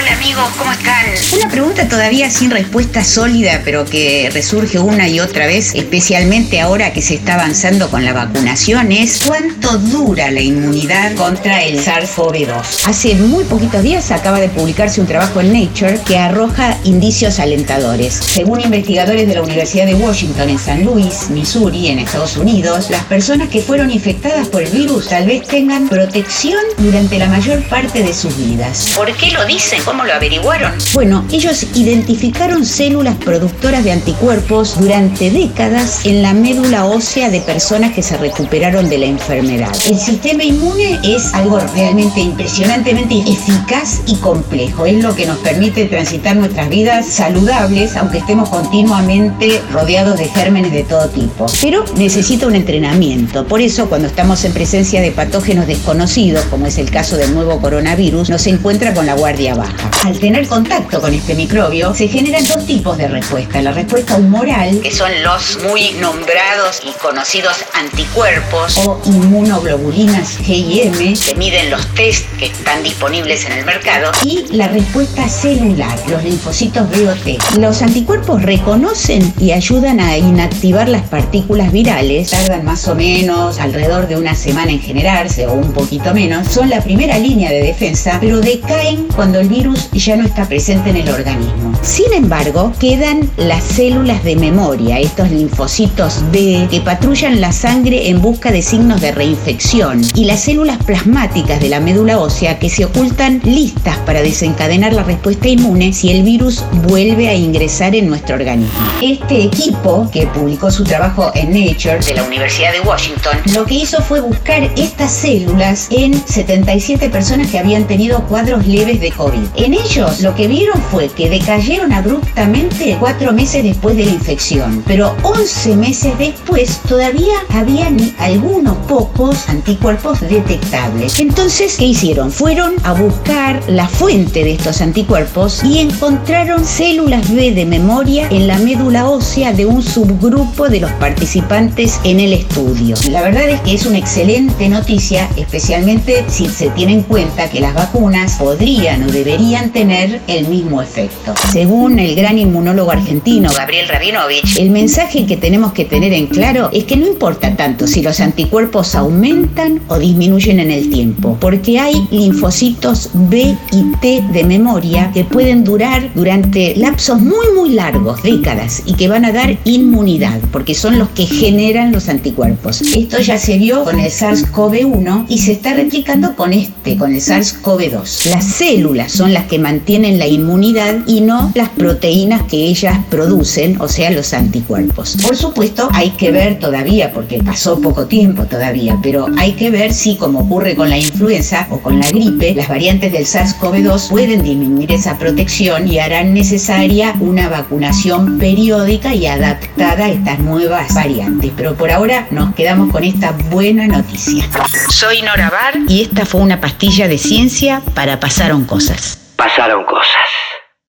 Hola amigos, ¿cómo están? Una pregunta todavía sin respuesta sólida, pero que resurge una y otra vez, especialmente ahora que se está avanzando con la vacunación, es ¿cuánto dura la inmunidad contra el SARS-CoV-2? Hace muy poquitos días acaba de publicarse un trabajo en Nature que arroja indicios alentadores. Según investigadores de la Universidad de Washington en San Luis, Missouri, en Estados Unidos, las personas que fueron infectadas por el virus tal vez tengan protección durante la mayor parte de sus vidas. ¿Por qué lo dicen? ¿Cómo lo averiguaron? Bueno, ellos identificaron células productoras de anticuerpos durante décadas en la médula ósea de personas que se recuperaron de la enfermedad. El sistema inmune es algo realmente impresionantemente eficaz y complejo. Es lo que nos permite transitar nuestras vidas saludables, aunque estemos continuamente rodeados de gérmenes de todo tipo. Pero necesita un entrenamiento. Por eso, cuando estamos en presencia de patógenos desconocidos, como es el caso del nuevo coronavirus, nos encuentra con la guardia baja. Al tener contacto con este microbio, se generan dos tipos de respuesta. La respuesta humoral, que son los muy nombrados y conocidos anticuerpos, o inmunoglobulinas G y M, que miden los test que están disponibles en el mercado, y la respuesta celular, los linfocitos B o T. Los anticuerpos reconocen y ayudan a inactivar las partículas virales, tardan más o menos alrededor de una semana en generarse o un poquito menos, son la primera línea de defensa, pero decaen cuando el virus ya no está presente en el organismo. Sin embargo, quedan las células de memoria, estos linfocitos B que patrullan la sangre en busca de signos de reinfección, y las células plasmáticas de la médula ósea que se ocultan listas para desencadenar la respuesta inmune si el virus vuelve a ingresar en nuestro organismo. Este equipo, que publicó su trabajo en Nature de la Universidad de Washington, lo que hizo fue buscar estas células en 77 personas que habían tenido cuadros leves de COVID. En ellos lo que vieron fue que decayeron abruptamente cuatro meses después de la infección, pero 11 meses después todavía habían algunos pocos anticuerpos detectables. Entonces, ¿qué hicieron? Fueron a buscar la fuente de estos anticuerpos y encontraron células B de memoria en la médula ósea de un subgrupo de los participantes en el estudio. La verdad es que es una excelente noticia, especialmente si se tiene en cuenta que las vacunas podrían o deberían tener el mismo efecto. Según el gran inmunólogo argentino Gabriel Rabinovich, el mensaje que tenemos que tener en claro es que no importa tanto si los anticuerpos aumentan o disminuyen en el tiempo, porque hay linfocitos B y T de memoria que pueden durar durante lapsos muy muy largos, décadas, y que van a dar inmunidad, porque son los que generan los anticuerpos. Esto ya se vio con el SARS-CoV-1 y se está replicando con este, con el SARS-CoV-2. Las células las que mantienen la inmunidad y no las proteínas que ellas producen, o sea, los anticuerpos. Por supuesto, hay que ver todavía, porque pasó poco tiempo todavía, pero hay que ver si, como ocurre con la influenza o con la gripe, las variantes del SARS-CoV-2 pueden disminuir esa protección y harán necesaria una vacunación periódica y adaptada a estas nuevas variantes. Pero por ahora nos quedamos con esta buena noticia. Soy Nora Bar y esta fue una pastilla de ciencia para Pasaron Cosas. Pasaron cosas.